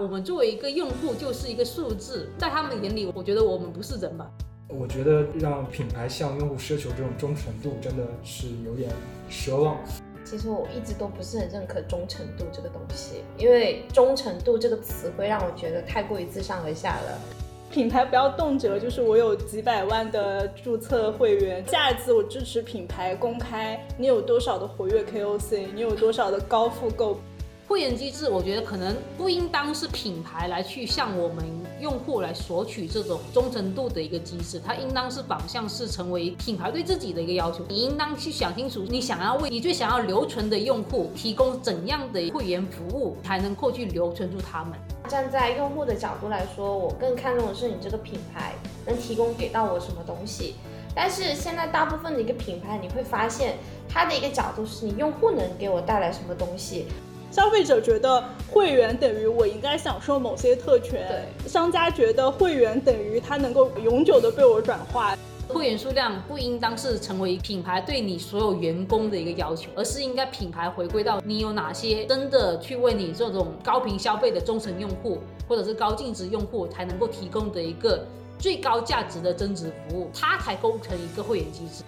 我们作为一个用户就是一个数字，在他们眼里，我觉得我们不是人吧。我觉得让品牌向用户奢求这种忠诚度，真的是有点奢望。其实我一直都不是很认可忠诚度这个东西，因为忠诚度这个词会让我觉得太过于自上而下了。品牌不要动辄就是我有几百万的注册会员，下一次我支持品牌公开你有多少的活跃 KOC，你有多少的高复购。会员机制，我觉得可能不应当是品牌来去向我们用户来索取这种忠诚度的一个机制，它应当是反向是成为品牌对自己的一个要求。你应当去想清楚，你想要为你最想要留存的用户提供怎样的会员服务，才能够去留存住他们。站在用户的角度来说，我更看重的是你这个品牌能提供给到我什么东西。但是现在大部分的一个品牌，你会发现它的一个角度是你用户能给我带来什么东西。消费者觉得会员等于我应该享受某些特权，商家觉得会员等于他能够永久的被我转化。会员数量不应当是成为品牌对你所有员工的一个要求，而是应该品牌回归到你有哪些真的去为你这种高频消费的忠诚用户，或者是高净值用户才能够提供的一个最高价值的增值服务，它才构成一个会员机制。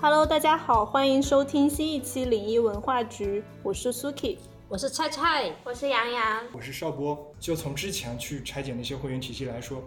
Hello，大家好，欢迎收听新一期零一文化局，我是 Suki，我是菜菜，我是杨洋，我是邵波。就从之前去拆解那些会员体系来说，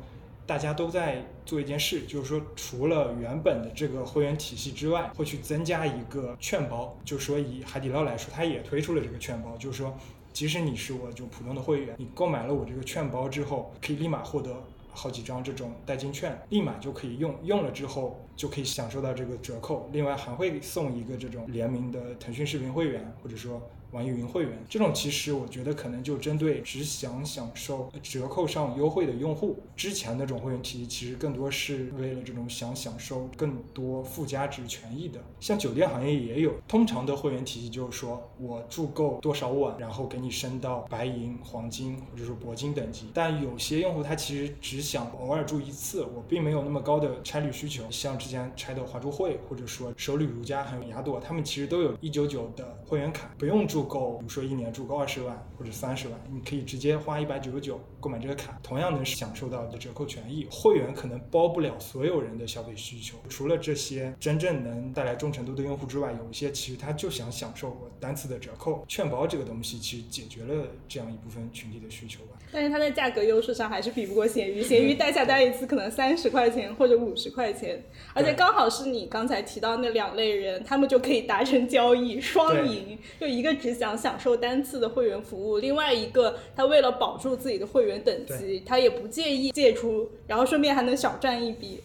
大家都在做一件事，就是说除了原本的这个会员体系之外，会去增加一个券包。就是说以海底捞来说，它也推出了这个券包，就是说即使你是我就普通的会员，你购买了我这个券包之后，可以立马获得。好几张这种代金券，立马就可以用，用了之后就可以享受到这个折扣，另外还会送一个这种联名的腾讯视频会员，或者说。网易云会员这种，其实我觉得可能就针对只想享受折扣上优惠的用户。之前那种会员体系其实更多是为了这种想享受更多附加值权益的。像酒店行业也有，通常的会员体系就是说我住够多少晚，然后给你升到白银、黄金或者说铂金等级。但有些用户他其实只想偶尔住一次，我并没有那么高的差旅需求。像之前拆的华住会，或者说首旅如家还有雅朵，他们其实都有一九九的会员卡，不用住。住够，比如说一年住够二十万或者三十万，你可以直接花一百九十九购买这个卡，同样能享受到的折扣权益。会员可能包不了所有人的消费需求，除了这些真正能带来忠诚度的用户之外，有一些其实他就想享受单次的折扣券包这个东西，其实解决了这样一部分群体的需求吧。但是它在价格优势上还是比不过闲鱼，闲鱼代下单一次可能三十块钱或者五十块钱，而且刚好是你刚才提到那两类人，他们就可以达成交易，双赢，就一个。只想享受单次的会员服务，另外一个他为了保住自己的会员等级，他也不介意借出，然后顺便还能小赚一笔。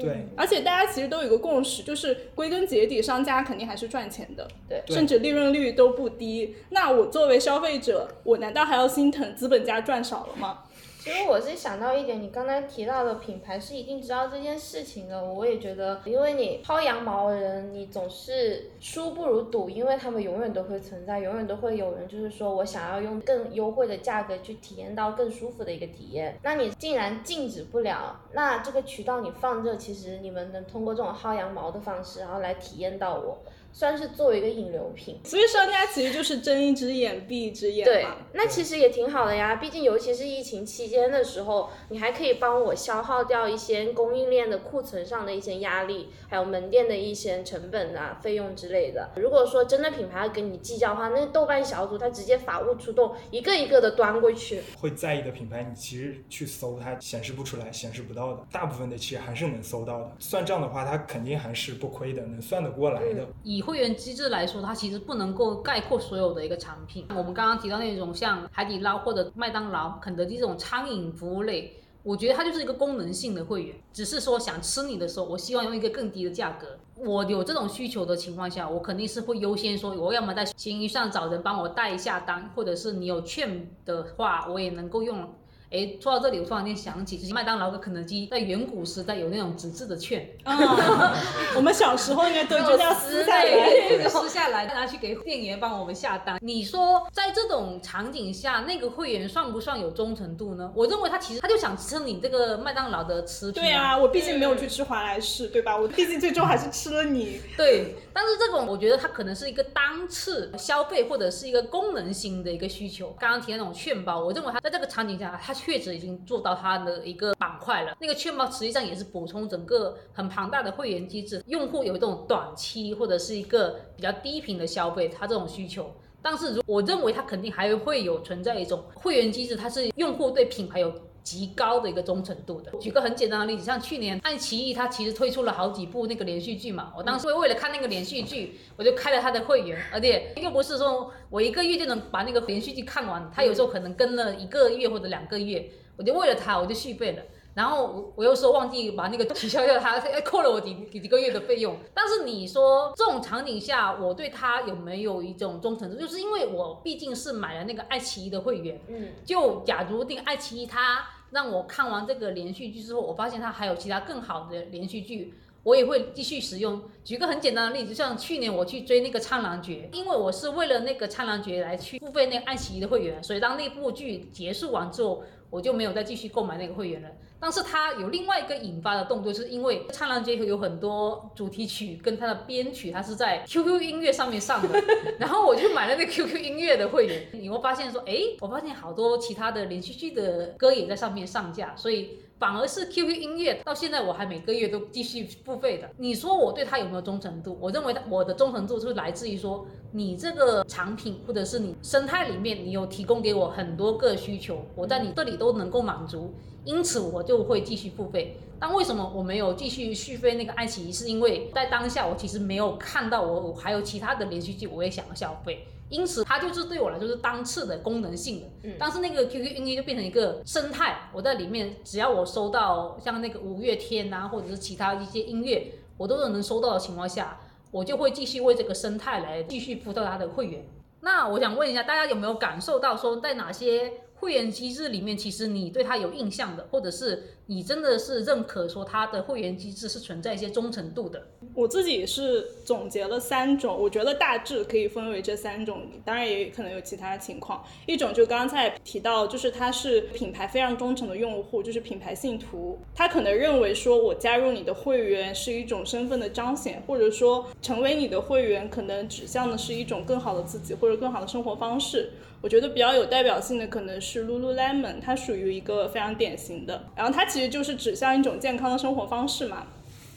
对，而且大家其实都有一个共识，就是归根结底，商家肯定还是赚钱的，对，甚至利润率都不低。那我作为消费者，我难道还要心疼资本家赚少了吗？其实我是想到一点，你刚才提到的品牌是一定知道这件事情的。我也觉得，因为你薅羊毛的人，你总是输不如赌，因为他们永远都会存在，永远都会有人就是说我想要用更优惠的价格去体验到更舒服的一个体验。那你竟然禁止不了，那这个渠道你放这，其实你们能通过这种薅羊毛的方式，然后来体验到我。算是作为一个引流品，所以商家其实就是睁一只眼闭一只眼对，那其实也挺好的呀。毕竟尤其是疫情期间的时候，你还可以帮我消耗掉一些供应链的库存上的一些压力，还有门店的一些成本啊、费用之类的。如果说真的品牌要跟你计较的话，那豆瓣小组他直接法务出动，一个一个的端过去。会在意的品牌，你其实去搜它显示不出来、显示不到的。大部分的其实还是能搜到的。算账的话，它肯定还是不亏的，能算得过来的。以会员机制来说，它其实不能够概括所有的一个产品。我们刚刚提到那种像海底捞或者麦当劳、肯德基这种餐饮服务类，我觉得它就是一个功能性的会员，只是说想吃你的时候，我希望用一个更低的价格。我有这种需求的情况下，我肯定是会优先说，我要么在闲鱼上找人帮我带一下单，或者是你有券的话，我也能够用哎，说到这里，我突然间想起，就是麦当劳跟肯德基在远古时代有那种纸质的券，啊，我们小时候应该都就是要撕下来。就撕下来拿去给店员帮我们下单。你说在这种场景下，那个会员算不算有忠诚度呢？我认为他其实他就想吃你这个麦当劳的吃品。对啊，我毕竟没有去吃华莱士，对吧？我毕竟最终还是吃了你。对，但是这种我觉得它可能是一个单次消费或者是一个功能性的一个需求。刚刚提的那种券包，我认为它在这个场景下，它确实已经做到它的一个板块了。那个券包实际上也是补充整个很庞大的会员机制，用户有一种短期或者是一个比较低频的消费，它这种需求。但是如我认为它肯定还会有存在一种会员机制，它是用户对品牌有极高的一个忠诚度的。举个很简单的例子，像去年爱奇艺它其实推出了好几部那个连续剧嘛，我当时为了看那个连续剧，我就开了它的会员，而且又不是说我一个月就能把那个连续剧看完，它有时候可能跟了一个月或者两个月，我就为了它我就续费了。然后我我又说忘记把那个取消掉，他扣了我几几 几个月的费用。但是你说这种场景下，我对他有没有一种忠诚度？就是因为我毕竟是买了那个爱奇艺的会员，嗯，就假如那个爱奇艺它让我看完这个连续剧之后，我发现它还有其他更好的连续剧。我也会继续使用。举个很简单的例子，像去年我去追那个《苍兰诀》，因为我是为了那个《苍兰诀》来去付费那个爱奇艺的会员，所以当那部剧结束完之后，我就没有再继续购买那个会员了。但是它有另外一个引发的动作，是因为《苍兰诀》有很多主题曲跟它的编曲，它是在 QQ 音乐上面上的，然后我就买了那 QQ 音乐的会员。你会发现说，哎，我发现好多其他的连续剧的歌也在上面上架，所以。反而是 QQ 音乐到现在我还每个月都继续付费的。你说我对它有没有忠诚度？我认为我的忠诚度是来自于说你这个产品或者是你生态里面你有提供给我很多个需求，我在你这里都能够满足，因此我就会继续付费。但为什么我没有继续续费那个爱奇艺？是因为在当下我其实没有看到我还有其他的连续剧我也想要消费。因此，它就是对我来说是单次的功能性的。嗯，但是那个 QQ 音乐就变成一个生态，我在里面只要我收到像那个五月天啊，或者是其他一些音乐，我都是能收到的情况下，我就会继续为这个生态来继续铺到它的会员。那我想问一下，大家有没有感受到说，在哪些会员机制里面，其实你对它有印象的，或者是？你真的是认可说它的会员机制是存在一些忠诚度的？我自己是总结了三种，我觉得大致可以分为这三种，当然也可能有其他情况。一种就刚才提到，就是他是品牌非常忠诚的用户，就是品牌信徒，他可能认为说我加入你的会员是一种身份的彰显，或者说成为你的会员可能指向的是一种更好的自己或者更好的生活方式。我觉得比较有代表性的可能是 Lululemon，它属于一个非常典型的，然后它其其实就是指向一种健康的生活方式嘛。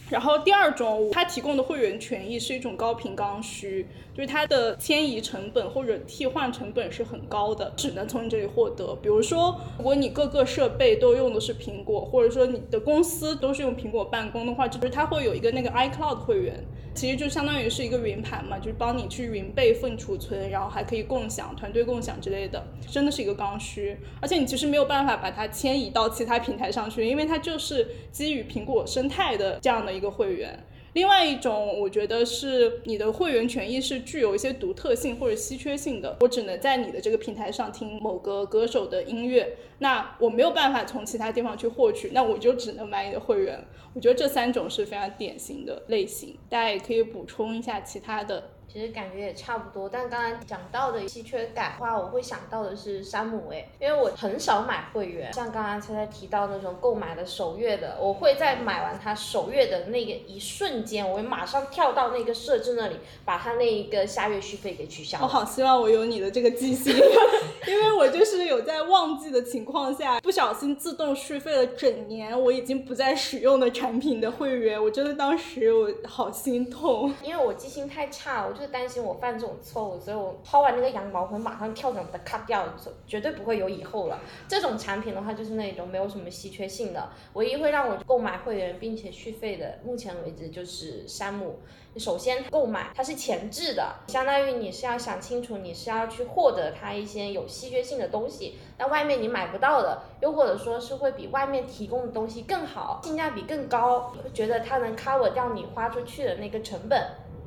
然后第二种，它提供的会员权益是一种高频刚需。就是它的迁移成本或者替换成本是很高的，只能从你这里获得。比如说，如果你各个设备都用的是苹果，或者说你的公司都是用苹果办公的话，就是它会有一个那个 iCloud 会员，其实就相当于是一个云盘嘛，就是帮你去云备份储存，然后还可以共享、团队共享之类的，真的是一个刚需。而且你其实没有办法把它迁移到其他平台上去，因为它就是基于苹果生态的这样的一个会员。另外一种，我觉得是你的会员权益是具有一些独特性或者稀缺性的。我只能在你的这个平台上听某个歌手的音乐，那我没有办法从其他地方去获取，那我就只能买你的会员。我觉得这三种是非常典型的类型，大家也可以补充一下其他的。其实感觉也差不多，但刚才讲到的稀缺感的话，我会想到的是山姆诶，因为我很少买会员，像刚刚才才提到那种购买的首月的，我会在买完它首月的那个一瞬间，我会马上跳到那个设置那里，把它那一个下月续费给取消。我好希望我有你的这个记性，因为我就是有在忘记的情况下，不小心自动续费了整年，我已经不再使用的产品的会员，我真的当时我好心痛，因为我记性太差，我就。是担心我犯这种错误，所以我薅完那个羊毛会马上跳转把它 cut 掉，绝对不会有以后了。这种产品的话，就是那种没有什么稀缺性的，唯一会让我购买会员并且续费的，目前为止就是山姆。首先购买它是前置的，相当于你是要想清楚，你是要去获得它一些有稀缺性的东西，那外面你买不到的，又或者说是会比外面提供的东西更好，性价比更高，会觉得它能 cover 掉你花出去的那个成本。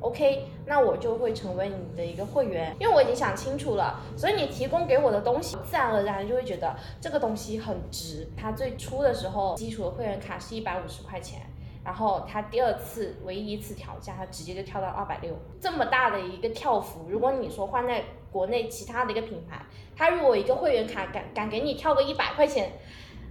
OK，那我就会成为你的一个会员，因为我已经想清楚了，所以你提供给我的东西，自然而然就会觉得这个东西很值。它最初的时候，基础的会员卡是一百五十块钱，然后它第二次唯一一次调价，它直接就跳到二百六，这么大的一个跳幅，如果你说换在国内其他的一个品牌，它如果一个会员卡敢敢给你跳个一百块钱。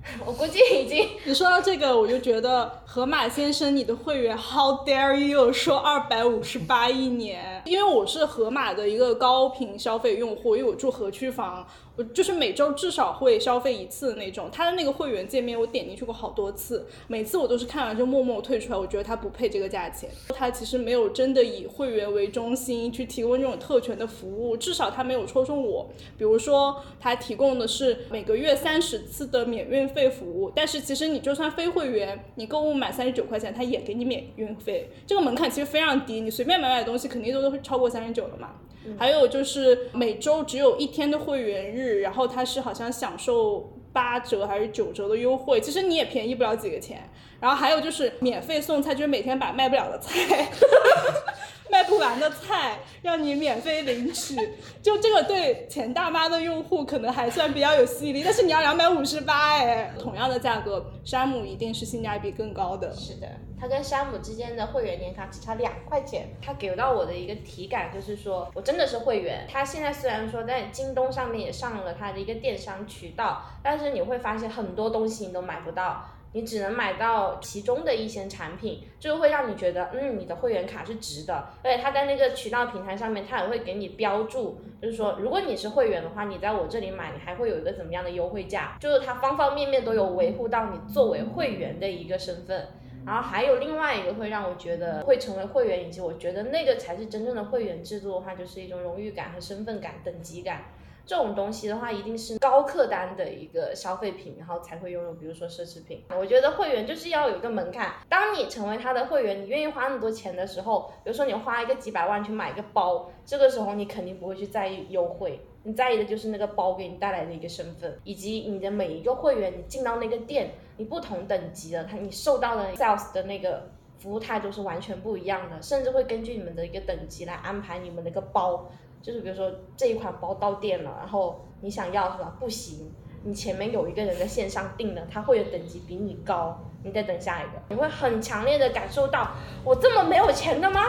我估计已经。你说到这个，我就觉得河马先生，你的会员 How dare you 说二百五十八一年？因为我是河马的一个高频消费用户，因为我住河区房。我就是每周至少会消费一次的那种，他的那个会员界面我点进去过好多次，每次我都是看完就默默退出来，我觉得他不配这个价钱。他其实没有真的以会员为中心去提供这种特权的服务，至少他没有戳中我。比如说他提供的是每个月三十次的免运费服务，但是其实你就算非会员，你购物满三十九块钱，他也给你免运费，这个门槛其实非常低，你随便买买东西肯定都是都超过三十九了嘛。还有就是每周只有一天的会员日，然后它是好像享受八折还是九折的优惠，其实你也便宜不了几个钱。然后还有就是免费送菜，就是每天把卖不了的菜。卖不完的菜让你免费领取，就这个对钱大妈的用户可能还算比较有吸引力，但是你要两百五十八哎，同样的价格，山姆一定是性价比更高的。是的，它跟山姆之间的会员年卡只差两块钱，它给到我的一个体感就是说我真的是会员。它现在虽然说在京东上面也上了它的一个电商渠道，但是你会发现很多东西你都买不到。你只能买到其中的一些产品，就会让你觉得，嗯，你的会员卡是值的。而且它在那个渠道平台上面，它也会给你标注，就是说，如果你是会员的话，你在我这里买，你还会有一个怎么样的优惠价？就是它方方面面都有维护到你作为会员的一个身份。然后还有另外一个会让我觉得会成为会员，以及我觉得那个才是真正的会员制度的话，就是一种荣誉感和身份感、等级感。这种东西的话，一定是高客单的一个消费品，然后才会拥有。比如说奢侈品，我觉得会员就是要有一个门槛。当你成为他的会员，你愿意花那么多钱的时候，比如说你花一个几百万去买一个包，这个时候你肯定不会去在意优惠，你在意的就是那个包给你带来的一个身份，以及你的每一个会员，你进到那个店，你不同等级的他，你受到的 sales 的那个服务态度是完全不一样的，甚至会根据你们的一个等级来安排你们的一个包。就是比如说这一款包到店了，然后你想要是吧？不行，你前面有一个人在线上订了，他会有等级比你高，你再等下一个，你会很强烈的感受到我这么没有钱的吗？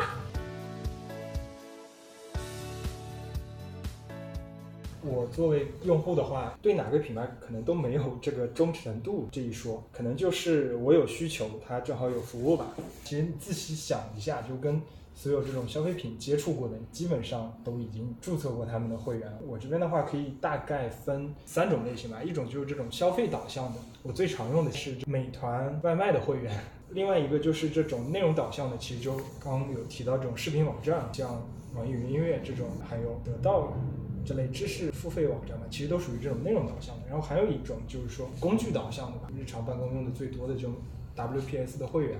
我作为用户的话，对哪个品牌可能都没有这个忠诚度这一说，可能就是我有需求，它正好有服务吧。其实仔细想一下，就跟。所有这种消费品接触过的，基本上都已经注册过他们的会员。我这边的话，可以大概分三种类型吧。一种就是这种消费导向的，我最常用的是美团外卖的会员。另外一个就是这种内容导向的，其实就刚刚有提到这种视频网站，像网易云音乐这种，还有得到这类知识付费网站嘛，其实都属于这种内容导向的。然后还有一种就是说工具导向的吧，日常办公用的最多的这种 WPS 的会员。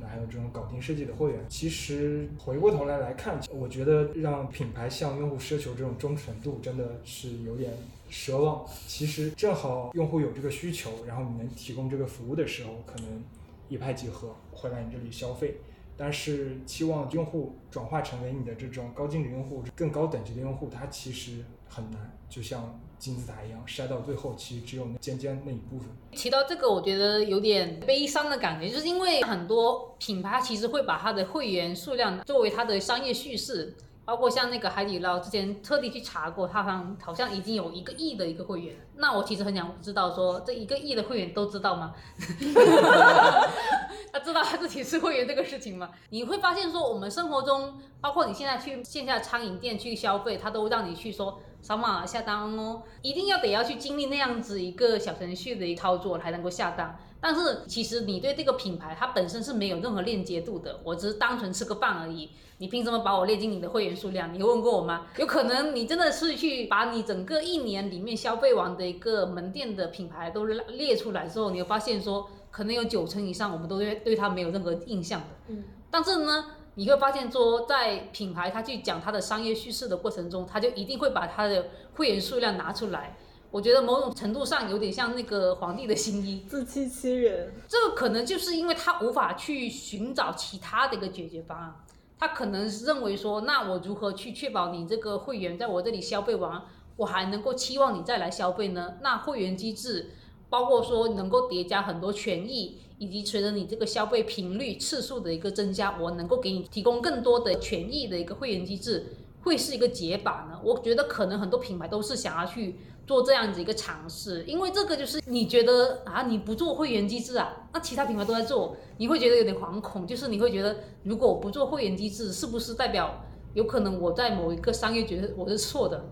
那还有这种搞定设计的会员，其实回过头来来看，我觉得让品牌向用户奢求这种忠诚度，真的是有点奢望。其实正好用户有这个需求，然后你能提供这个服务的时候，可能一拍即合，会来你这里消费。但是期望用户转化成为你的这种高净值用户、更高等级的用户，它其实很难。就像。金字塔一样筛到最后，其实只有那尖尖那一部分。提到这个，我觉得有点悲伤的感觉，就是因为很多品牌其实会把它的会员数量作为它的商业叙事。包括像那个海底捞，之前特地去查过，它好像好像已经有一个亿的一个会员。那我其实很想知道，说这一个亿的会员都知道吗？他知道他自己是会员这个事情吗？你会发现说，我们生活中，包括你现在去线下餐饮店去消费，他都让你去说扫码下单哦，一定要得要去经历那样子一个小程序的一操作才能够下单。但是其实你对这个品牌它本身是没有任何链接度的，我只是单纯吃个饭而已。你凭什么把我列进你的会员数量？你有问过我吗？有可能你真的是去把你整个一年里面消费完的一个门店的品牌都列出来之后，你会发现说可能有九成以上我们都对对它没有任何印象的。嗯。但是呢，你会发现说在品牌它去讲它的商业叙事的过程中，它就一定会把它的会员数量拿出来。我觉得某种程度上有点像那个皇帝的新衣，自欺欺人。这个可能就是因为他无法去寻找其他的一个解决方案，他可能认为说，那我如何去确保你这个会员在我这里消费完，我还能够期望你再来消费呢？那会员机制包括说能够叠加很多权益，以及随着你这个消费频率次数的一个增加，我能够给你提供更多的权益的一个会员机制，会是一个解法呢？我觉得可能很多品牌都是想要去。做这样子一个尝试，因为这个就是你觉得啊，你不做会员机制啊，那其他品牌都在做，你会觉得有点惶恐，就是你会觉得如果我不做会员机制，是不是代表有可能我在某一个商业觉得我是错的？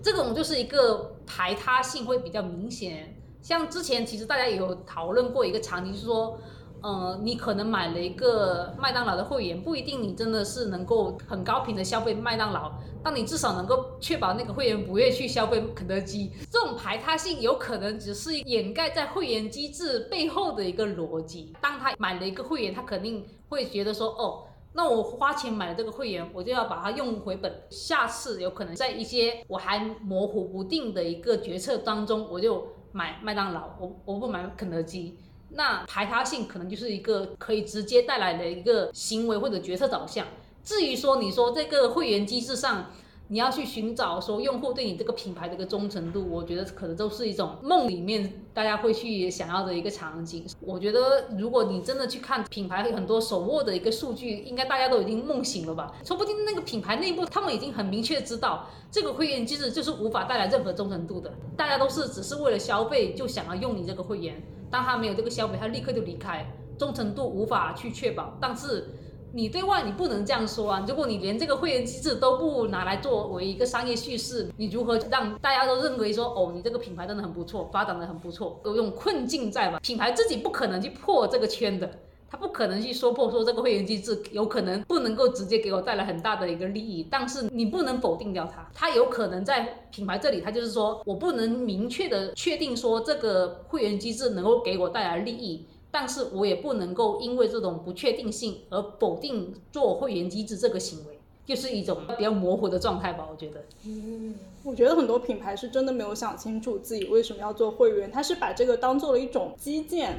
这种就是一个排他性会比较明显。像之前其实大家也有讨论过一个场景，就是说。呃，你可能买了一个麦当劳的会员，不一定你真的是能够很高频的消费麦当劳，但你至少能够确保那个会员不会去消费肯德基。这种排他性有可能只是掩盖在会员机制背后的一个逻辑。当他买了一个会员，他肯定会觉得说，哦，那我花钱买了这个会员，我就要把它用回本。下次有可能在一些我还模糊不定的一个决策当中，我就买麦当劳，我我不买肯德基。那排他性可能就是一个可以直接带来的一个行为或者决策导向。至于说你说这个会员机制上，你要去寻找说用户对你这个品牌的一个忠诚度，我觉得可能都是一种梦里面大家会去想要的一个场景。我觉得如果你真的去看品牌很多手握的一个数据，应该大家都已经梦醒了吧？说不定那个品牌内部他们已经很明确知道这个会员机制就是无法带来任何忠诚度的，大家都是只是为了消费就想要用你这个会员。当他没有这个消费，他立刻就离开，忠诚度无法去确保。但是你对外你不能这样说啊！如果你连这个会员机制都不拿来作为一个商业叙事，你如何让大家都认为说哦，你这个品牌真的很不错，发展的很不错？有种困境在吧？品牌自己不可能去破这个圈的。他不可能去说破说这个会员机制有可能不能够直接给我带来很大的一个利益，但是你不能否定掉它，它有可能在品牌这里，它就是说我不能明确的确定说这个会员机制能够给我带来利益，但是我也不能够因为这种不确定性而否定做会员机制这个行为，就是一种比较模糊的状态吧，我觉得。嗯，我觉得很多品牌是真的没有想清楚自己为什么要做会员，他是把这个当做了一种基建。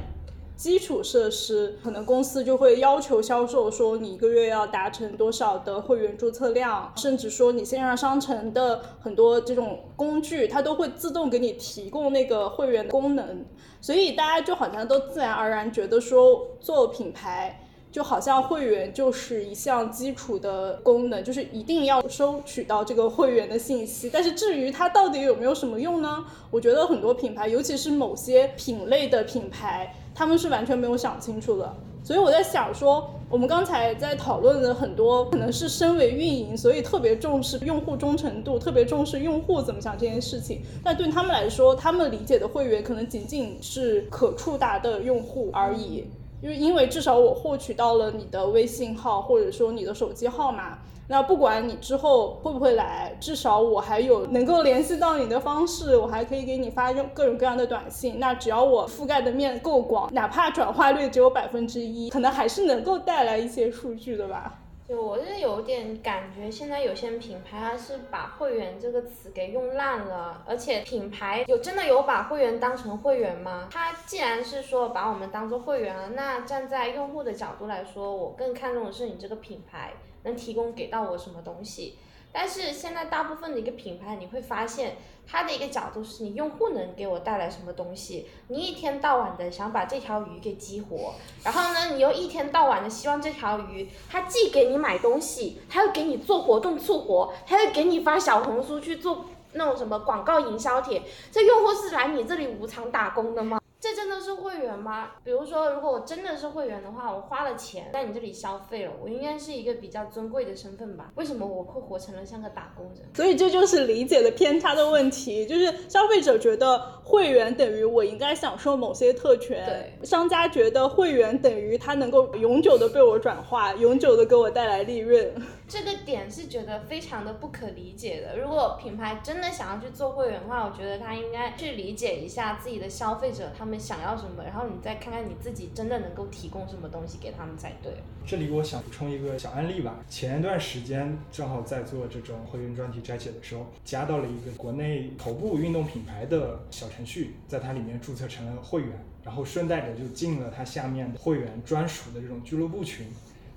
基础设施可能公司就会要求销售说你一个月要达成多少的会员注册量，甚至说你线上商城的很多这种工具，它都会自动给你提供那个会员的功能，所以大家就好像都自然而然觉得说做品牌就好像会员就是一项基础的功能，就是一定要收取到这个会员的信息。但是至于它到底有没有什么用呢？我觉得很多品牌，尤其是某些品类的品牌。他们是完全没有想清楚的，所以我在想说，我们刚才在讨论的很多，可能是身为运营，所以特别重视用户忠诚度，特别重视用户怎么想这件事情。但对他们来说，他们理解的会员可能仅仅是可触达的用户而已，因为因为至少我获取到了你的微信号，或者说你的手机号码。那不管你之后会不会来，至少我还有能够联系到你的方式，我还可以给你发各种各样的短信。那只要我覆盖的面够广，哪怕转化率只有百分之一，可能还是能够带来一些数据的吧。就我是有点感觉，现在有些品牌它是把会员这个词给用烂了，而且品牌有真的有把会员当成会员吗？它既然是说把我们当做会员了，那站在用户的角度来说，我更看重的是你这个品牌。能提供给到我什么东西？但是现在大部分的一个品牌，你会发现它的一个角度是你用户能给我带来什么东西？你一天到晚的想把这条鱼给激活，然后呢，你又一天到晚的希望这条鱼它既给你买东西，它又给你做活动促活，它又给你发小红书去做那种什么广告营销帖，这用户是来你这里无偿打工的吗？这真的是会员吗？比如说，如果我真的是会员的话，我花了钱在你这里消费了，我应该是一个比较尊贵的身份吧？为什么我会活成了像个打工人？所以这就是理解的偏差的问题，就是消费者觉得会员等于我应该享受某些特权，对，商家觉得会员等于他能够永久的被我转化，永久的给我带来利润。这个点是觉得非常的不可理解的。如果品牌真的想要去做会员的话，我觉得他应该去理解一下自己的消费者他们想要什么，然后你再看看你自己真的能够提供什么东西给他们才对。这里我想补充一个小案例吧。前一段时间正好在做这种会员专题摘写的时候，加到了一个国内头部运动品牌的小程序，在它里面注册成了会员，然后顺带着就进了它下面的会员专属的这种俱乐部群。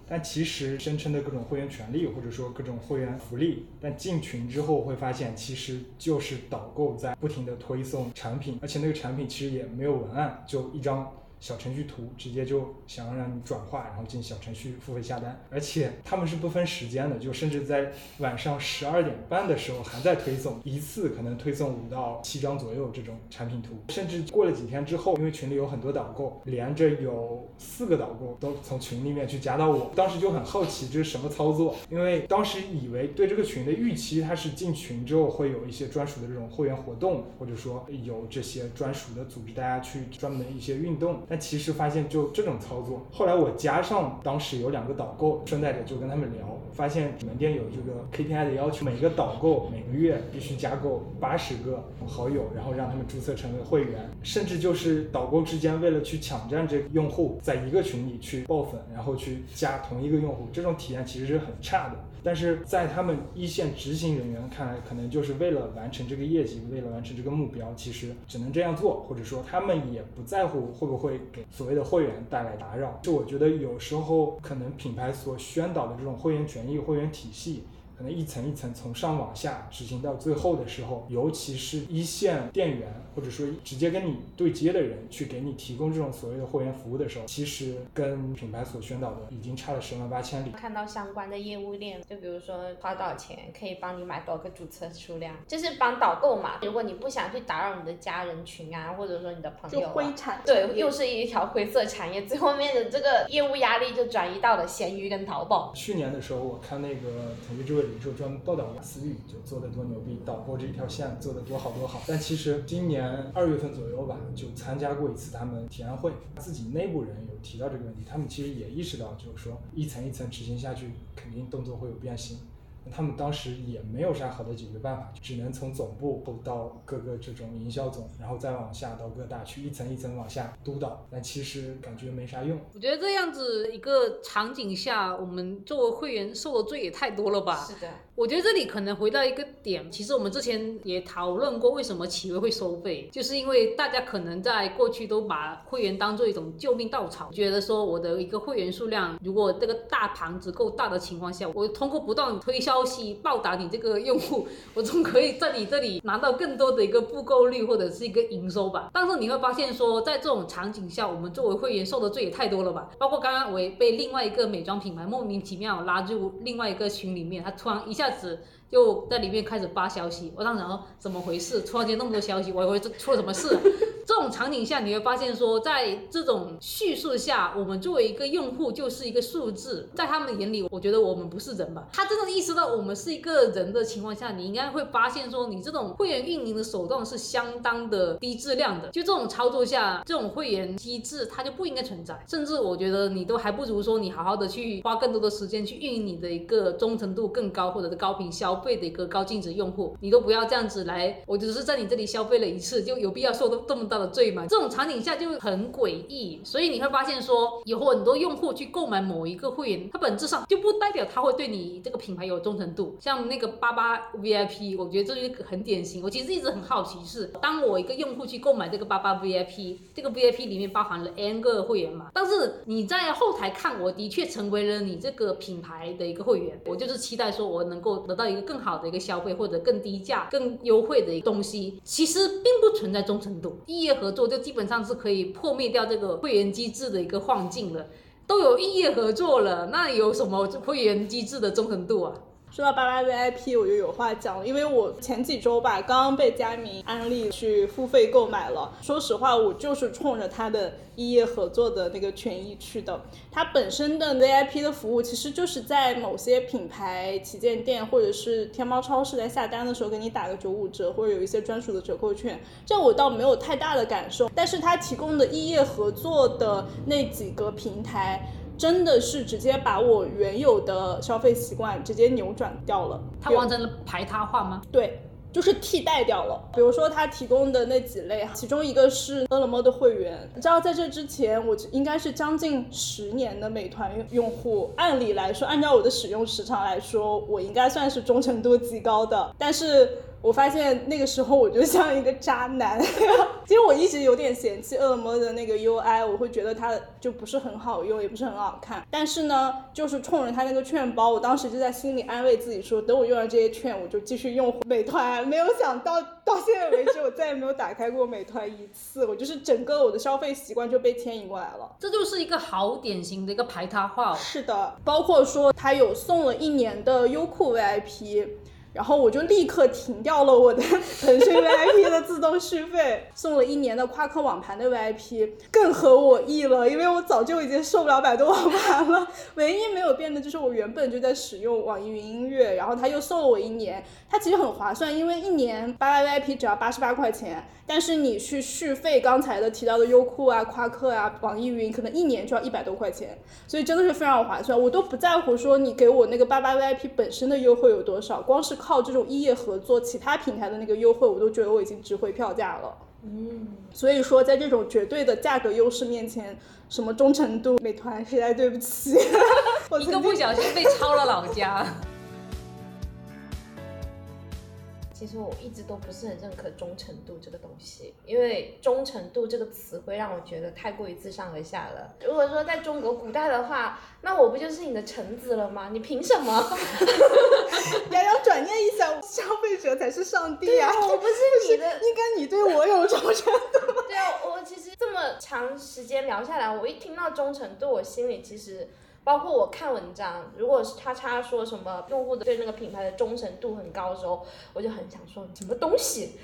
但其实声称的各种会员权利或者说各种会员福利，但进群之后会发现其实就是导购在不停的推送产品，而且那个产品其实也没有文案，就一张。小程序图直接就想要让你转化，然后进小程序付费下单，而且他们是不分时间的，就甚至在晚上十二点半的时候还在推送，一次可能推送五到七张左右这种产品图，甚至过了几天之后，因为群里有很多导购，连着有四个导购都从群里面去加到我，当时就很好奇这是什么操作，因为当时以为对这个群的预期，它是进群之后会有一些专属的这种会员活动，或者说有这些专属的组织大家去专门一些运动。但其实发现就这种操作，后来我加上当时有两个导购，顺带着就跟他们聊，发现门店有这个 KPI 的要求，每个导购每个月必须加购八十个好友，然后让他们注册成为会员，甚至就是导购之间为了去抢占这个用户，在一个群里去爆粉，然后去加同一个用户，这种体验其实是很差的。但是在他们一线执行人员看来，可能就是为了完成这个业绩，为了完成这个目标，其实只能这样做，或者说他们也不在乎会不会给所谓的会员带来打扰。就我觉得有时候可能品牌所宣导的这种会员权益、会员体系。可能一层一层从上往下执行到最后的时候，尤其是一线店员或者说直接跟你对接的人去给你提供这种所谓的货源服务的时候，其实跟品牌所宣导的已经差了十万八千里。看到相关的业务链，就比如说花多少钱可以帮你买多少个注册数量，就是帮导购嘛。如果你不想去打扰你的家人群啊，或者说你的朋友，灰产对，又是一条灰色产业，最后面的这个业务压力就转移到了闲鱼跟淘宝。去年的时候，我看那个腾讯这位。就专门报道雅思域就做的多牛逼，导购这一条线做的多好多好。但其实今年二月份左右吧，就参加过一次他们提案会，自己内部人有提到这个问题，他们其实也意识到，就是说一层一层执行下去，肯定动作会有变形。他们当时也没有啥好的解决办法，只能从总部到各个这种营销总，然后再往下到各大区，一层一层往下督导。但其实感觉没啥用。我觉得这样子一个场景下，我们作为会员受的罪也太多了吧？是的。我觉得这里可能回到一个点，其实我们之前也讨论过，为什么企微会收费，就是因为大家可能在过去都把会员当做一种救命稻草，觉得说我的一个会员数量，如果这个大盘子够大的情况下，我通过不断推。消息报答你这个用户，我总可以在你这里拿到更多的一个复购率或者是一个营收吧。但是你会发现说，在这种场景下，我们作为会员受的罪也太多了吧？包括刚刚我也被另外一个美妆品牌莫名其妙拉入另外一个群里面，他突然一下子。就在里面开始发消息，我当时说怎么回事？突然间那么多消息，我以为这出了什么事。这种场景下，你会发现说，在这种叙述下，我们作为一个用户就是一个数字，在他们眼里，我觉得我们不是人吧？他真的意识到我们是一个人的情况下，你应该会发现说，你这种会员运营的手段是相当的低质量的。就这种操作下，这种会员机制它就不应该存在。甚至我觉得你都还不如说，你好好的去花更多的时间去运营你的一个忠诚度更高或者是高频消。费的一个高净值用户，你都不要这样子来，我只是在你这里消费了一次，就有必要受这么大的罪吗？这种场景下就很诡异，所以你会发现说，有很多用户去购买某一个会员，它本质上就不代表他会对你这个品牌有忠诚度。像那个八八 VIP，我觉得这就很典型。我其实一直很好奇是，当我一个用户去购买这个八八 VIP，这个 VIP 里面包含了 N 个会员嘛？但是你在后台看，我的确成为了你这个品牌的一个会员，我就是期待说我能够得到一个更好的一个消费，或者更低价、更优惠的一个东西，其实并不存在忠诚度。异业合作就基本上是可以破灭掉这个会员机制的一个幻境了。都有异业合作了，那有什么会员机制的忠诚度啊？说到八八 VIP，我就有话讲了，因为我前几周吧，刚刚被佳明安利去付费购买了。说实话，我就是冲着他的异业合作的那个权益去的。它本身的 VIP 的服务，其实就是在某些品牌旗舰店或者是天猫超市在下单的时候给你打个九五折，或者有一些专属的折扣券，这我倒没有太大的感受。但是它提供的异业合作的那几个平台。真的是直接把我原有的消费习惯直接扭转掉了，它完成了排他化吗？对，就是替代掉了。比如说他提供的那几类，其中一个是饿了么的会员。你知道在这之前，我应该是将近十年的美团用户，按理来说，按照我的使用时长来说，我应该算是忠诚度极高的。但是我发现那个时候我就像一个渣男。其实我一直有点嫌弃饿了么的那个 UI，我会觉得它就不是很好用，也不是很好看。但是呢，就是冲着它那个券包，我当时就在心里安慰自己说，等我用了这些券，我就继续用美团。没有想到到现在为止，我再也没有打开过美团一次。我就是整个我的消费习惯就被牵引过来了。这就是一个好典型的一个排他化。是的，包括说它有送了一年的优酷 VIP。然后我就立刻停掉了我的 腾讯 VIP 的自动续费，送了一年的夸克网盘的 VIP，更合我意了，因为我早就已经受不了百度网盘了。唯一没有变的就是我原本就在使用网易云音乐，然后他又送了我一年，它其实很划算，因为一年八 VIP 只要八十八块钱。但是你去续费，刚才的提到的优酷啊、夸克啊、网易云，可能一年就要一百多块钱，所以真的是非常划算。我都不在乎说你给我那个八八 VIP 本身的优惠有多少，光是靠这种异业合作，其他平台的那个优惠，我都觉得我已经值回票价了。嗯，所以说在这种绝对的价格优势面前，什么忠诚度，美团实在对不起，一个不小心被抄了老家。其实我一直都不是很认可忠诚度这个东西，因为忠诚度这个词会让我觉得太过于自上而下了。如果说在中国古代的话，那我不就是你的臣子了吗？你凭什么？瑶瑶转念一想，消费者才是上帝啊！我不是你的，应该你对我有忠诚度。对啊，我其实这么长时间聊下来，我一听到忠诚度，我心里其实。包括我看文章，如果是叉叉说什么用户的对那个品牌的忠诚度很高的时候，我就很想说什么东西，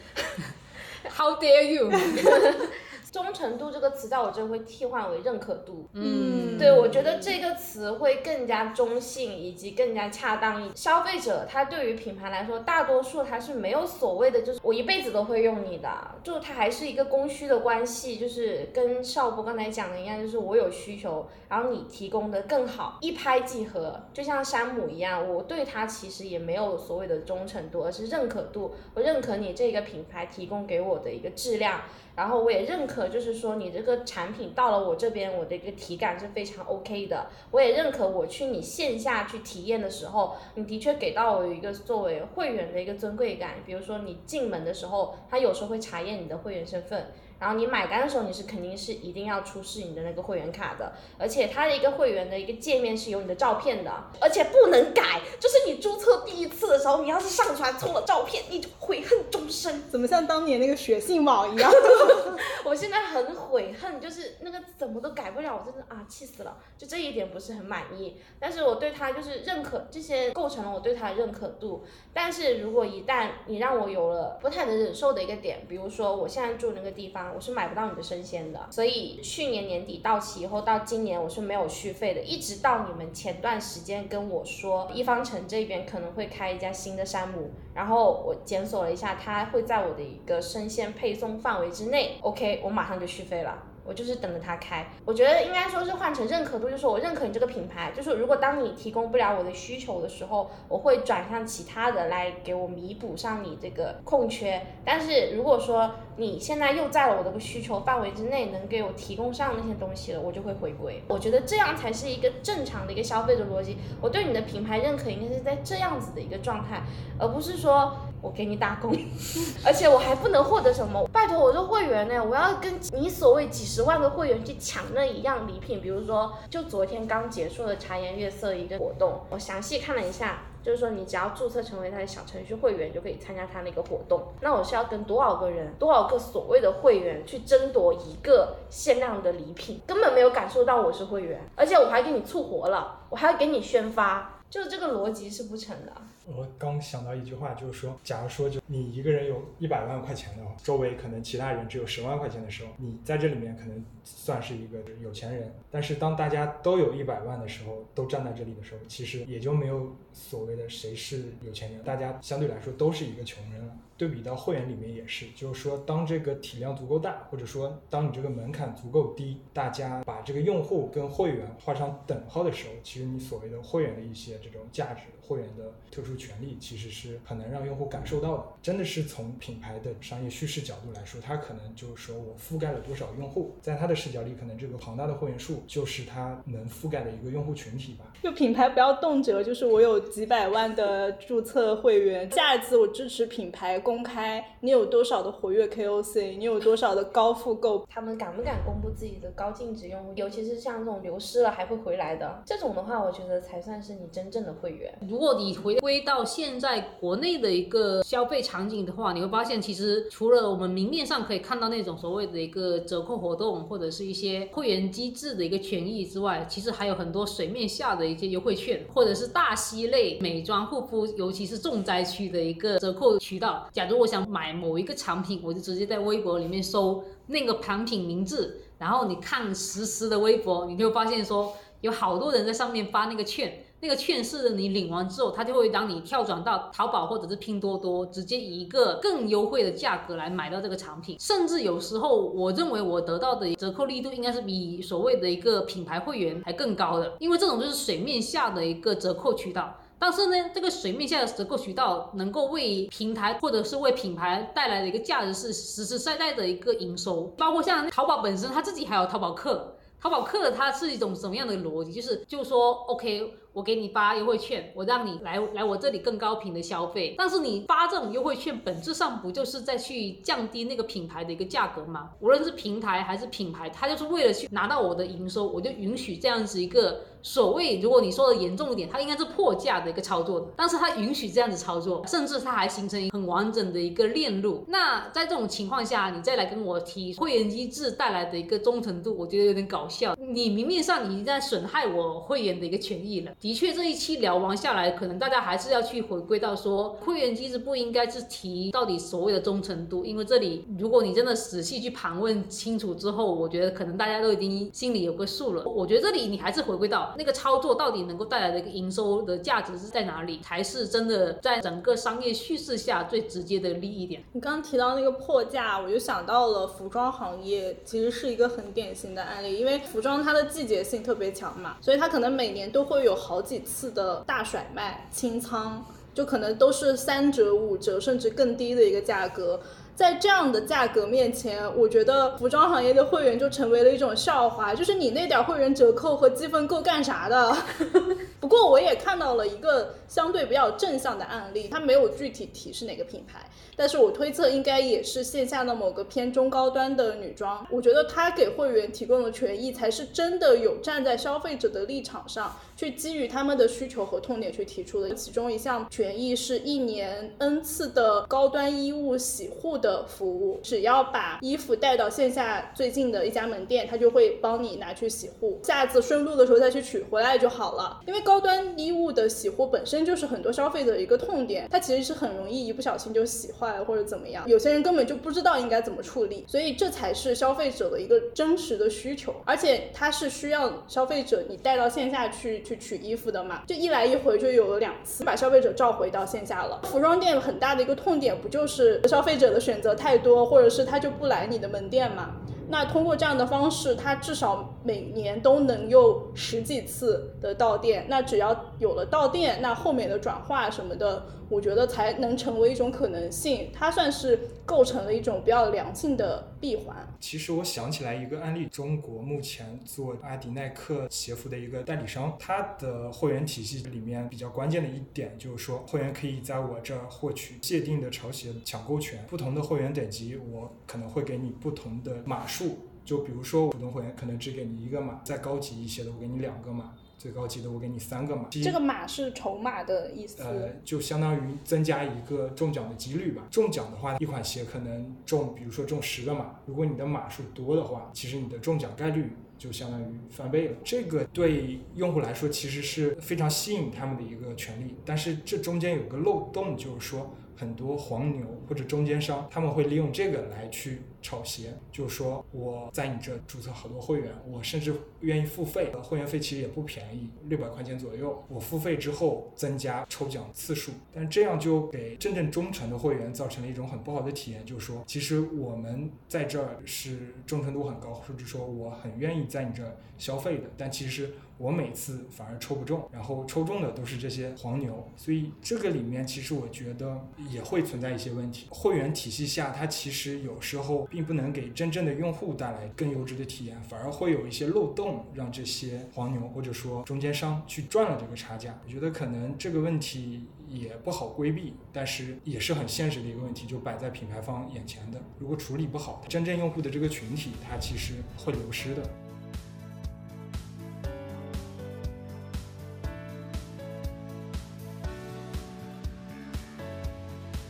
How dare you！忠诚度这个词在我这会替换为认可度。嗯，对，我觉得这个词会更加中性以及更加恰当一。消费者他对于品牌来说，大多数他是没有所谓的，就是我一辈子都会用你的，就它还是一个供需的关系，就是跟少波刚才讲的一样，就是我有需求，然后你提供的更好，一拍即合。就像山姆一样，我对他其实也没有所谓的忠诚度，而是认可度。我认可你这个品牌提供给我的一个质量。然后我也认可，就是说你这个产品到了我这边，我的一个体感是非常 OK 的。我也认可，我去你线下去体验的时候，你的确给到我一个作为会员的一个尊贵感。比如说你进门的时候，他有时候会查验你的会员身份。然后你买单的时候，你是肯定是一定要出示你的那个会员卡的，而且它的一个会员的一个界面是有你的照片的，而且不能改。就是你注册第一次的时候，你要是上传错了照片，你就悔恨终生。怎么像当年那个血性网一样？我现在很悔恨，就是那个怎么都改不了，我真的啊气死了。就这一点不是很满意，但是我对他就是认可，这些构成了我对他的认可度。但是如果一旦你让我有了不太能忍受的一个点，比如说我现在住那个地方。我是买不到你的生鲜的，所以去年年底到期以后，到今年我是没有续费的，一直到你们前段时间跟我说一方城这边可能会开一家新的山姆，然后我检索了一下，它会在我的一个生鲜配送范围之内，OK，我马上就续费了。我就是等着它开，我觉得应该说是换成认可度，就是我认可你这个品牌，就是如果当你提供不了我的需求的时候，我会转向其他的来给我弥补上你这个空缺。但是如果说你现在又在了我的需求范围之内，能给我提供上那些东西了，我就会回归。我觉得这样才是一个正常的一个消费者逻辑。我对你的品牌认可应该是在这样子的一个状态，而不是说。我给你打工，而且我还不能获得什么？拜托，我是会员呢，我要跟你所谓几十万个会员去抢那一样礼品。比如说，就昨天刚结束的茶颜悦色一个活动，我详细看了一下，就是说你只要注册成为他的小程序会员，就可以参加他那个活动。那我是要跟多少个人、多少个所谓的会员去争夺一个限量的礼品？根本没有感受到我是会员，而且我还给你促活了，我还要给你宣发，就是这个逻辑是不成的。我刚想到一句话，就是说，假如说就你一个人有一百万块钱的话，周围可能其他人只有十万块钱的时候，你在这里面可能算是一个有钱人。但是当大家都有一百万的时候，都站在这里的时候，其实也就没有所谓的谁是有钱人，大家相对来说都是一个穷人了。对比到会员里面也是，就是说，当这个体量足够大，或者说当你这个门槛足够低，大家把这个用户跟会员画上等号的时候，其实你所谓的会员的一些这种价值、会员的特殊殊权利，其实是很难让用户感受到的。真的是从品牌的商业叙事角度来说，它可能就是说我覆盖了多少用户，在他的视角里，可能这个庞大的会员数就是他能覆盖的一个用户群体吧。就品牌不要动辄就是我有几百万的注册会员，下一次我支持品牌公开你有多少的活跃 KOC，你有多少的高复购，他们敢不敢公布自己的高净值用户？尤其是像这种流失了还会回来的这种的话，我觉得才算是你真正的会员。如果你回归到现在国内的一个消费场景的话，你会发现其实除了我们明面上可以看到那种所谓的一个折扣活动或者是一些会员机制的一个权益之外，其实还有很多水面下的一些优惠券，或者是大溪类美妆护肤，尤其是重灾区的一个折扣渠道。假如我想买某一个产品，我就直接在微博里面搜那个产品名字，然后你看实时的微博，你就发现说有好多人在上面发那个券。那个券是你领完之后，它就会让你跳转到淘宝或者是拼多多，直接以一个更优惠的价格来买到这个产品。甚至有时候，我认为我得到的折扣力度应该是比所谓的一个品牌会员还更高的，因为这种就是水面下的一个折扣渠道。但是呢，这个水面下的折扣渠道能够为平台或者是为品牌带来的一个价值是实实在在的一个营收，包括像淘宝本身，它自己还有淘宝客。淘宝客它是一种什么样的逻辑？就是就说，OK。我给你发优惠券，我让你来来我这里更高频的消费。但是你发这种优惠券，本质上不就是在去降低那个品牌的一个价格吗？无论是平台还是品牌，它就是为了去拿到我的营收，我就允许这样子一个所谓，如果你说的严重一点，它应该是破价的一个操作的。但是它允许这样子操作，甚至它还形成很完整的一个链路。那在这种情况下，你再来跟我提会员机制带来的一个忠诚度，我觉得有点搞笑。你明面上你在损害我会员的一个权益了。的确，这一期聊完下来，可能大家还是要去回归到说，会员机制不应该是提到底所谓的忠诚度，因为这里如果你真的仔细去盘问清楚之后，我觉得可能大家都已经心里有个数了。我觉得这里你还是回归到那个操作到底能够带来的一个营收的价值是在哪里，才是真的在整个商业叙事下最直接的利益点。你刚刚提到那个破价，我就想到了服装行业，其实是一个很典型的案例，因为服装它的季节性特别强嘛，所以它可能每年都会有好好几次。的大甩卖清仓，就可能都是三折、五折，甚至更低的一个价格。在这样的价格面前，我觉得服装行业的会员就成为了一种笑话。就是你那点会员折扣和积分够干啥的？不过我也看到了一个相对比较正向的案例，它没有具体提示哪个品牌。但是我推测应该也是线下的某个偏中高端的女装，我觉得它给会员提供的权益才是真的有站在消费者的立场上去基于他们的需求和痛点去提出的。其中一项权益是一年 N 次的高端衣物洗护的服务，只要把衣服带到线下最近的一家门店，他就会帮你拿去洗护，下次顺路的时候再去取回来就好了。因为高端衣物的洗护本身就是很多消费者一个痛点，它其实是很容易一不小心就洗。坏或者怎么样，有些人根本就不知道应该怎么处理，所以这才是消费者的一个真实的需求，而且它是需要消费者你带到线下去去取衣服的嘛，这一来一回就有了两次，把消费者召回到线下了。服装店很大的一个痛点不就是消费者的选择太多，或者是他就不来你的门店嘛？那通过这样的方式，他至少每年都能有十几次的到店。那只要有了到店，那后面的转化什么的，我觉得才能成为一种可能性。它算是构成了一种比较良性的闭环。其实我想起来一个案例，中国目前做阿迪耐克鞋服的一个代理商，它的会员体系里面比较关键的一点就是说，会员可以在我这儿获取界定的潮鞋抢购权。不同的会员等级，我可能会给你不同的码数。就比如说普通会员可能只给你一个码，再高级一些的我给你两个码，最高级的我给你三个码。这个码是筹码的意思。呃，就相当于增加一个中奖的几率吧。中奖的话，一款鞋可能中，比如说中十个码，如果你的码数多的话，其实你的中奖概率就相当于翻倍了。这个对用户来说其实是非常吸引他们的一个权利，但是这中间有个漏洞，就是说很多黄牛或者中间商他们会利用这个来去。炒鞋，就是说我在你这注册好多会员，我甚至愿意付费，会员费其实也不便宜，六百块钱左右。我付费之后增加抽奖次数，但这样就给真正忠诚的会员造成了一种很不好的体验，就是说，其实我们在这儿是忠诚度很高，或者说我很愿意在你这儿消费的，但其实。我每次反而抽不中，然后抽中的都是这些黄牛，所以这个里面其实我觉得也会存在一些问题。会员体系下，它其实有时候并不能给真正的用户带来更优质的体验，反而会有一些漏洞，让这些黄牛或者说中间商去赚了这个差价。我觉得可能这个问题也不好规避，但是也是很现实的一个问题，就摆在品牌方眼前的。如果处理不好，真正用户的这个群体，它其实会流失的。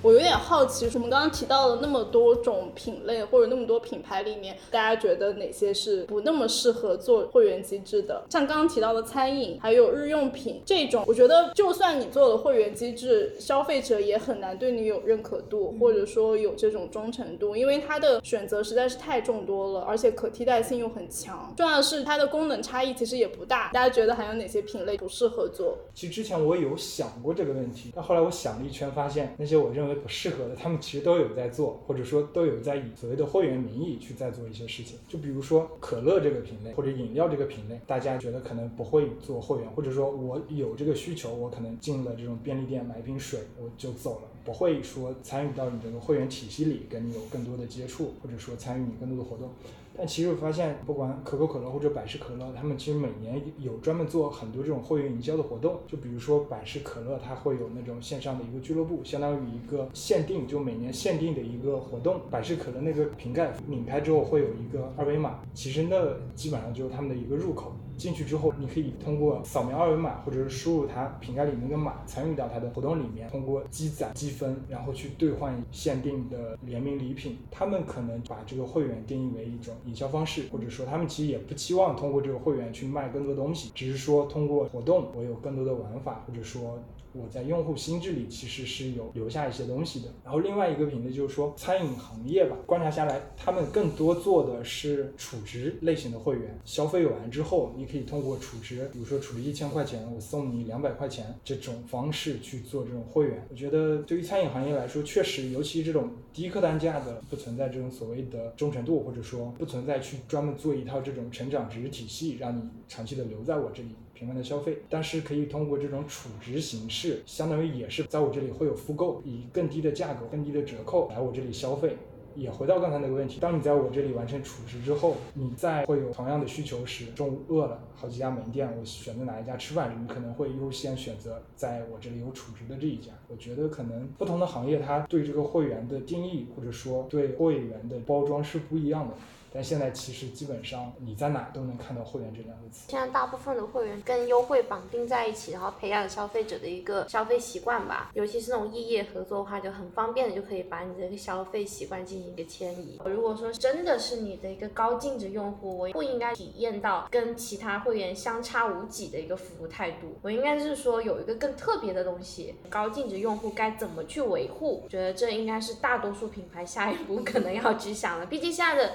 我有点好奇，我们刚刚提到了那么多种品类或者那么多品牌里面，大家觉得哪些是不那么适合做会员机制的？像刚刚提到的餐饮，还有日用品这种，我觉得就算你做了会员机制，消费者也很难对你有认可度，或者说有这种忠诚度，因为它的选择实在是太众多了，而且可替代性又很强。重要的是它的功能差异其实也不大。大家觉得还有哪些品类不适合做？其实之前我有想过这个问题，但后来我想了一圈，发现那些我认为。不适合的，他们其实都有在做，或者说都有在以所谓的会员名义去在做一些事情。就比如说可乐这个品类，或者饮料这个品类，大家觉得可能不会做会员，或者说我有这个需求，我可能进了这种便利店买一瓶水我就走了，不会说参与到你这个会员体系里，跟你有更多的接触，或者说参与你更多的活动。但其实我发现，不管可口可乐或者百事可乐，他们其实每年有专门做很多这种会员营销的活动。就比如说百事可乐，它会有那种线上的一个俱乐部，相当于一个限定，就每年限定的一个活动。百事可乐那个瓶盖拧开之后会有一个二维码，其实那基本上就是他们的一个入口。进去之后，你可以通过扫描二维码，或者是输入它瓶盖里面的码，参与到它的活动里面，通过积攒积分，然后去兑换限定的联名礼品。他们可能把这个会员定义为一种营销方式，或者说他们其实也不期望通过这个会员去卖更多东西，只是说通过活动我有更多的玩法，或者说。我在用户心智里其实是有留下一些东西的。然后另外一个品类就是说餐饮行业吧，观察下来，他们更多做的是储值类型的会员。消费完之后，你可以通过储值，比如说储值一千块钱，我送你两百块钱这种方式去做这种会员。我觉得对于餐饮行业来说，确实，尤其这种低客单价的，不存在这种所谓的忠诚度，或者说不存在去专门做一套这种成长值体系，让你长期的留在我这里。频繁的消费，但是可以通过这种储值形式，相当于也是在我这里会有复购，以更低的价格、更低的折扣来我这里消费。也回到刚才那个问题，当你在我这里完成储值之后，你再会有同样的需求时，中午饿了，好几家门店，我选择哪一家吃饭，你可能会优先选择在我这里有储值的这一家。我觉得可能不同的行业，它对这个会员的定义，或者说对会员的包装是不一样的。但现在其实基本上你在哪都能看到会员这两个词。现在大部分的会员跟优惠绑定在一起，然后培养消费者的一个消费习惯吧。尤其是那种异业合作的话，就很方便的就可以把你的一个消费习惯进行一个迁移。如果说真的是你的一个高净值用户，我不应该体验到跟其他会员相差无几的一个服务态度。我应该是说有一个更特别的东西。高净值用户该怎么去维护？觉得这应该是大多数品牌下一步可能要去想的。毕竟现在的。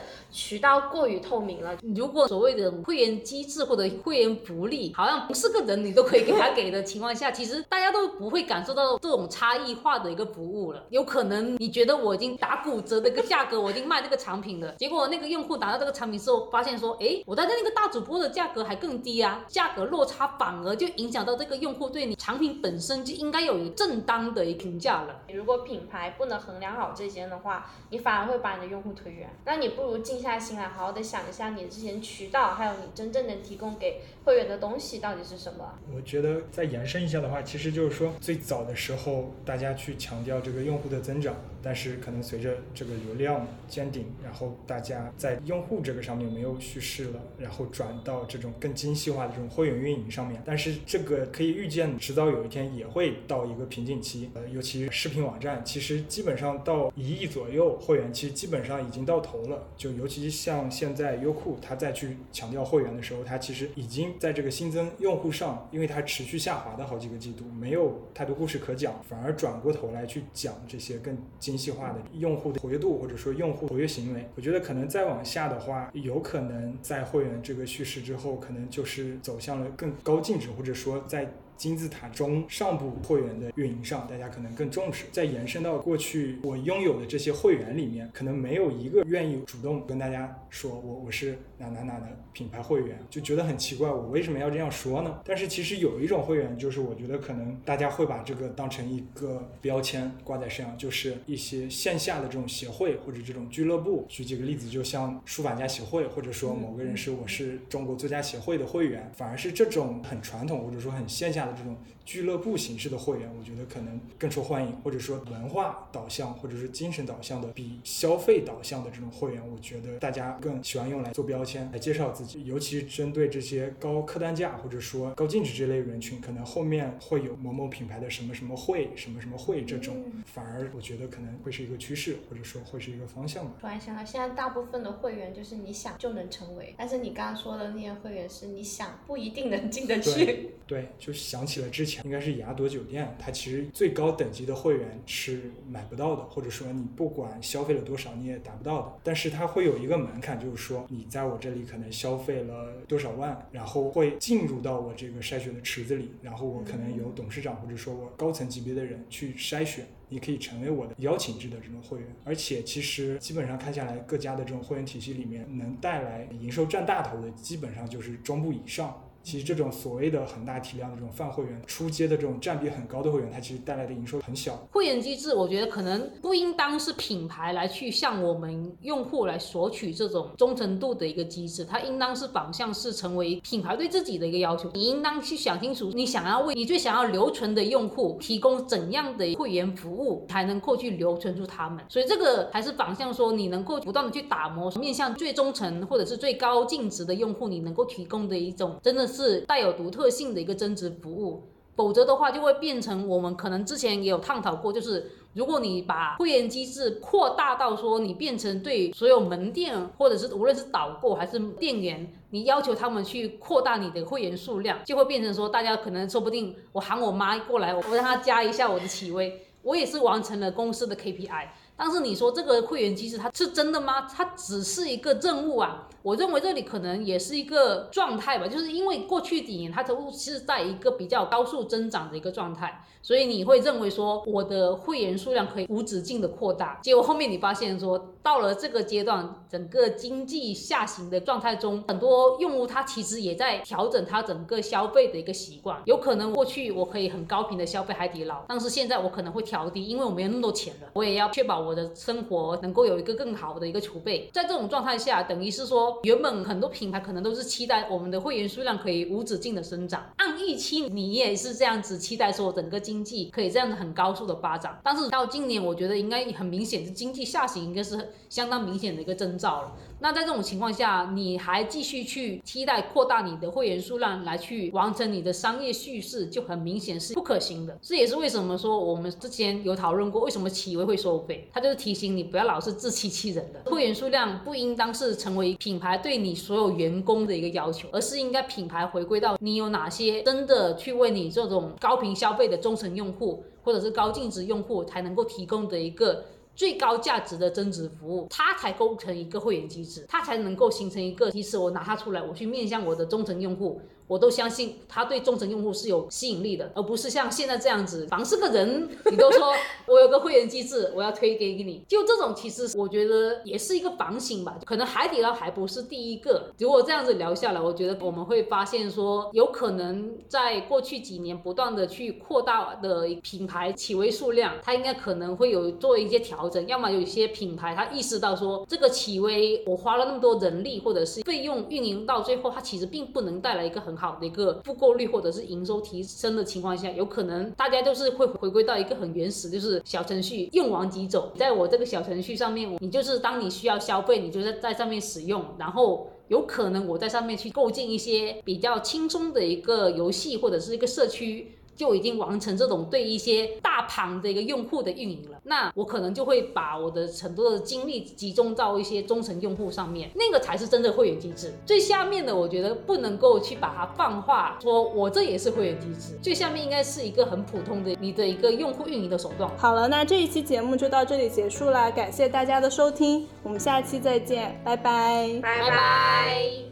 渠道过于透明了。如果所谓的会员机制或者会员福利，好像不是个人你都可以给他给的情况下，其实大家都不会感受到这种差异化的一个服务了。有可能你觉得我已经打骨折的一个价格，我已经卖这个产品了，结果那个用户拿到这个产品之后，发现说，哎，我在那个大主播的价格还更低啊，价格落差反而就影响到这个用户对你产品本身就应该有正当的一评价了。如果品牌不能衡量好这些的话，你反而会把你的用户推远。那你不如静下心来，好好的想。一下你之前渠道，还有你真正能提供给会员的东西到底是什么？我觉得再延伸一下的话，其实就是说最早的时候，大家去强调这个用户的增长。但是可能随着这个流量见顶，然后大家在用户这个上面没有叙事了，然后转到这种更精细化的这种会员运营上面。但是这个可以预见，迟早有一天也会到一个瓶颈期。呃，尤其视频网站，其实基本上到一亿左右会员，其实基本上已经到头了。就尤其像现在优酷，它再去强调会员的时候，它其实已经在这个新增用户上，因为它持续下滑的好几个季度，没有太多故事可讲，反而转过头来去讲这些更精细化的用户的活跃度，或者说用户活跃行为。我觉得可能再往下的话，有可能在会员这个叙事之后，可能就是走向了更高净值，或者说在。金字塔中上部会员的运营上，大家可能更重视。再延伸到过去我拥有的这些会员里面，可能没有一个愿意主动跟大家说我我是哪哪哪的品牌会员，就觉得很奇怪，我为什么要这样说呢？但是其实有一种会员，就是我觉得可能大家会把这个当成一个标签挂在身上，就是一些线下的这种协会或者这种俱乐部。举几个例子，就像书法家协会，或者说某个人是我是中国作家协会的会员，反而是这种很传统或者说很线下。这种俱乐部形式的会员，我觉得可能更受欢迎，或者说文化导向或者是精神导向的，比消费导向的这种会员，我觉得大家更喜欢用来做标签来介绍自己，尤其针对这些高客单价或者说高净值这类人群，可能后面会有某某品牌的什么什么会、什么什么会这种，反而我觉得可能会是一个趋势，或者说会是一个方向吧。突然想到，现在大部分的会员就是你想就能成为，但是你刚刚说的那些会员是你想不一定能进得去。对，就想起了之前应该是雅朵酒店，它其实最高等级的会员是买不到的，或者说你不管消费了多少你也达不到的。但是它会有一个门槛，就是说你在我这里可能消费了多少万，然后会进入到我这个筛选的池子里，然后我可能有董事长或者说我高层级别的人去筛选，你可以成为我的邀请制的这种会员。而且其实基本上看下来，各家的这种会员体系里面能带来营收占大头的，基本上就是中部以上。其实这种所谓的很大体量的这种泛会员、出街的这种占比很高的会员，它其实带来的营收很小。会员机制，我觉得可能不应当是品牌来去向我们用户来索取这种忠诚度的一个机制，它应当是反向是成为品牌对自己的一个要求。你应当去想清楚，你想要为你最想要留存的用户提供怎样的会员服务，才能够去留存住他们。所以这个还是反向说，你能够不断的去打磨，面向最忠诚或者是最高净值的用户，你能够提供的一种真的是。是带有独特性的一个增值服务，否则的话就会变成我们可能之前也有探讨过，就是如果你把会员机制扩大到说你变成对所有门店或者是无论是导购还是店员，你要求他们去扩大你的会员数量，就会变成说大家可能说不定我喊我妈过来，我让她加一下我的企微，我也是完成了公司的 KPI。但是你说这个会员机制它是真的吗？它只是一个任务啊。我认为这里可能也是一个状态吧，就是因为过去几年它都是在一个比较高速增长的一个状态，所以你会认为说我的会员数量可以无止境的扩大。结果后面你发现说到了这个阶段，整个经济下行的状态中，很多用户他其实也在调整他整个消费的一个习惯。有可能过去我可以很高频的消费海底捞，但是现在我可能会调低，因为我没有那么多钱了，我也要确保。我的生活能够有一个更好的一个储备，在这种状态下，等于是说，原本很多品牌可能都是期待我们的会员数量可以无止境的生长，按预期你也是这样子期待说整个经济可以这样子很高速的发展，但是到今年，我觉得应该很明显是经济下行，应该是相当明显的一个征兆了。那在这种情况下，你还继续去期待扩大你的会员数量来去完成你的商业叙事，就很明显是不可行的。这也是为什么说我们之前有讨论过，为什么企微会收费，它就是提醒你不要老是自欺欺人的。会员数量不应当是成为品牌对你所有员工的一个要求，而是应该品牌回归到你有哪些真的去为你这种高频消费的忠诚用户，或者是高净值用户才能够提供的一个。最高价值的增值服务，它才构成一个会员机制，它才能够形成一个，即使我拿它出来，我去面向我的忠诚用户。我都相信他对忠诚用户是有吸引力的，而不是像现在这样子，凡是个人你都说 我有个会员机制，我要推给给你。就这种，其实我觉得也是一个反省吧。可能海底捞还不是第一个。如果这样子聊下来，我觉得我们会发现说，有可能在过去几年不断的去扩大的品牌企微数量，它应该可能会有做一些调整。要么有一些品牌它意识到说，这个企微我花了那么多人力或者是费用运营到最后，它其实并不能带来一个很。好的一个复购率或者是营收提升的情况下，有可能大家就是会回归到一个很原始，就是小程序用完即走。在我这个小程序上面，你就是当你需要消费，你就在在上面使用，然后有可能我在上面去构建一些比较轻松的一个游戏或者是一个社区。就已经完成这种对一些大盘的一个用户的运营了，那我可能就会把我的很多的精力集中到一些忠诚用户上面，那个才是真的会员机制。最下面的我觉得不能够去把它泛化，说我这也是会员机制。最下面应该是一个很普通的你的一个用户运营的手段。好了，那这一期节目就到这里结束了，感谢大家的收听，我们下期再见，拜拜，拜拜。